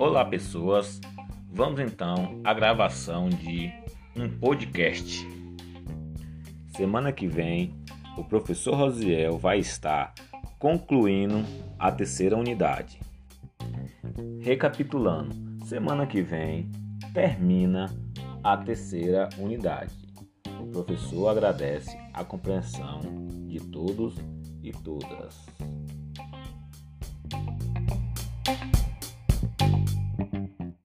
Olá, pessoas. Vamos então à gravação de um podcast. Semana que vem, o professor Rosiel vai estar concluindo a terceira unidade. Recapitulando, semana que vem termina a terceira unidade. O professor agradece a compreensão de todos e todas.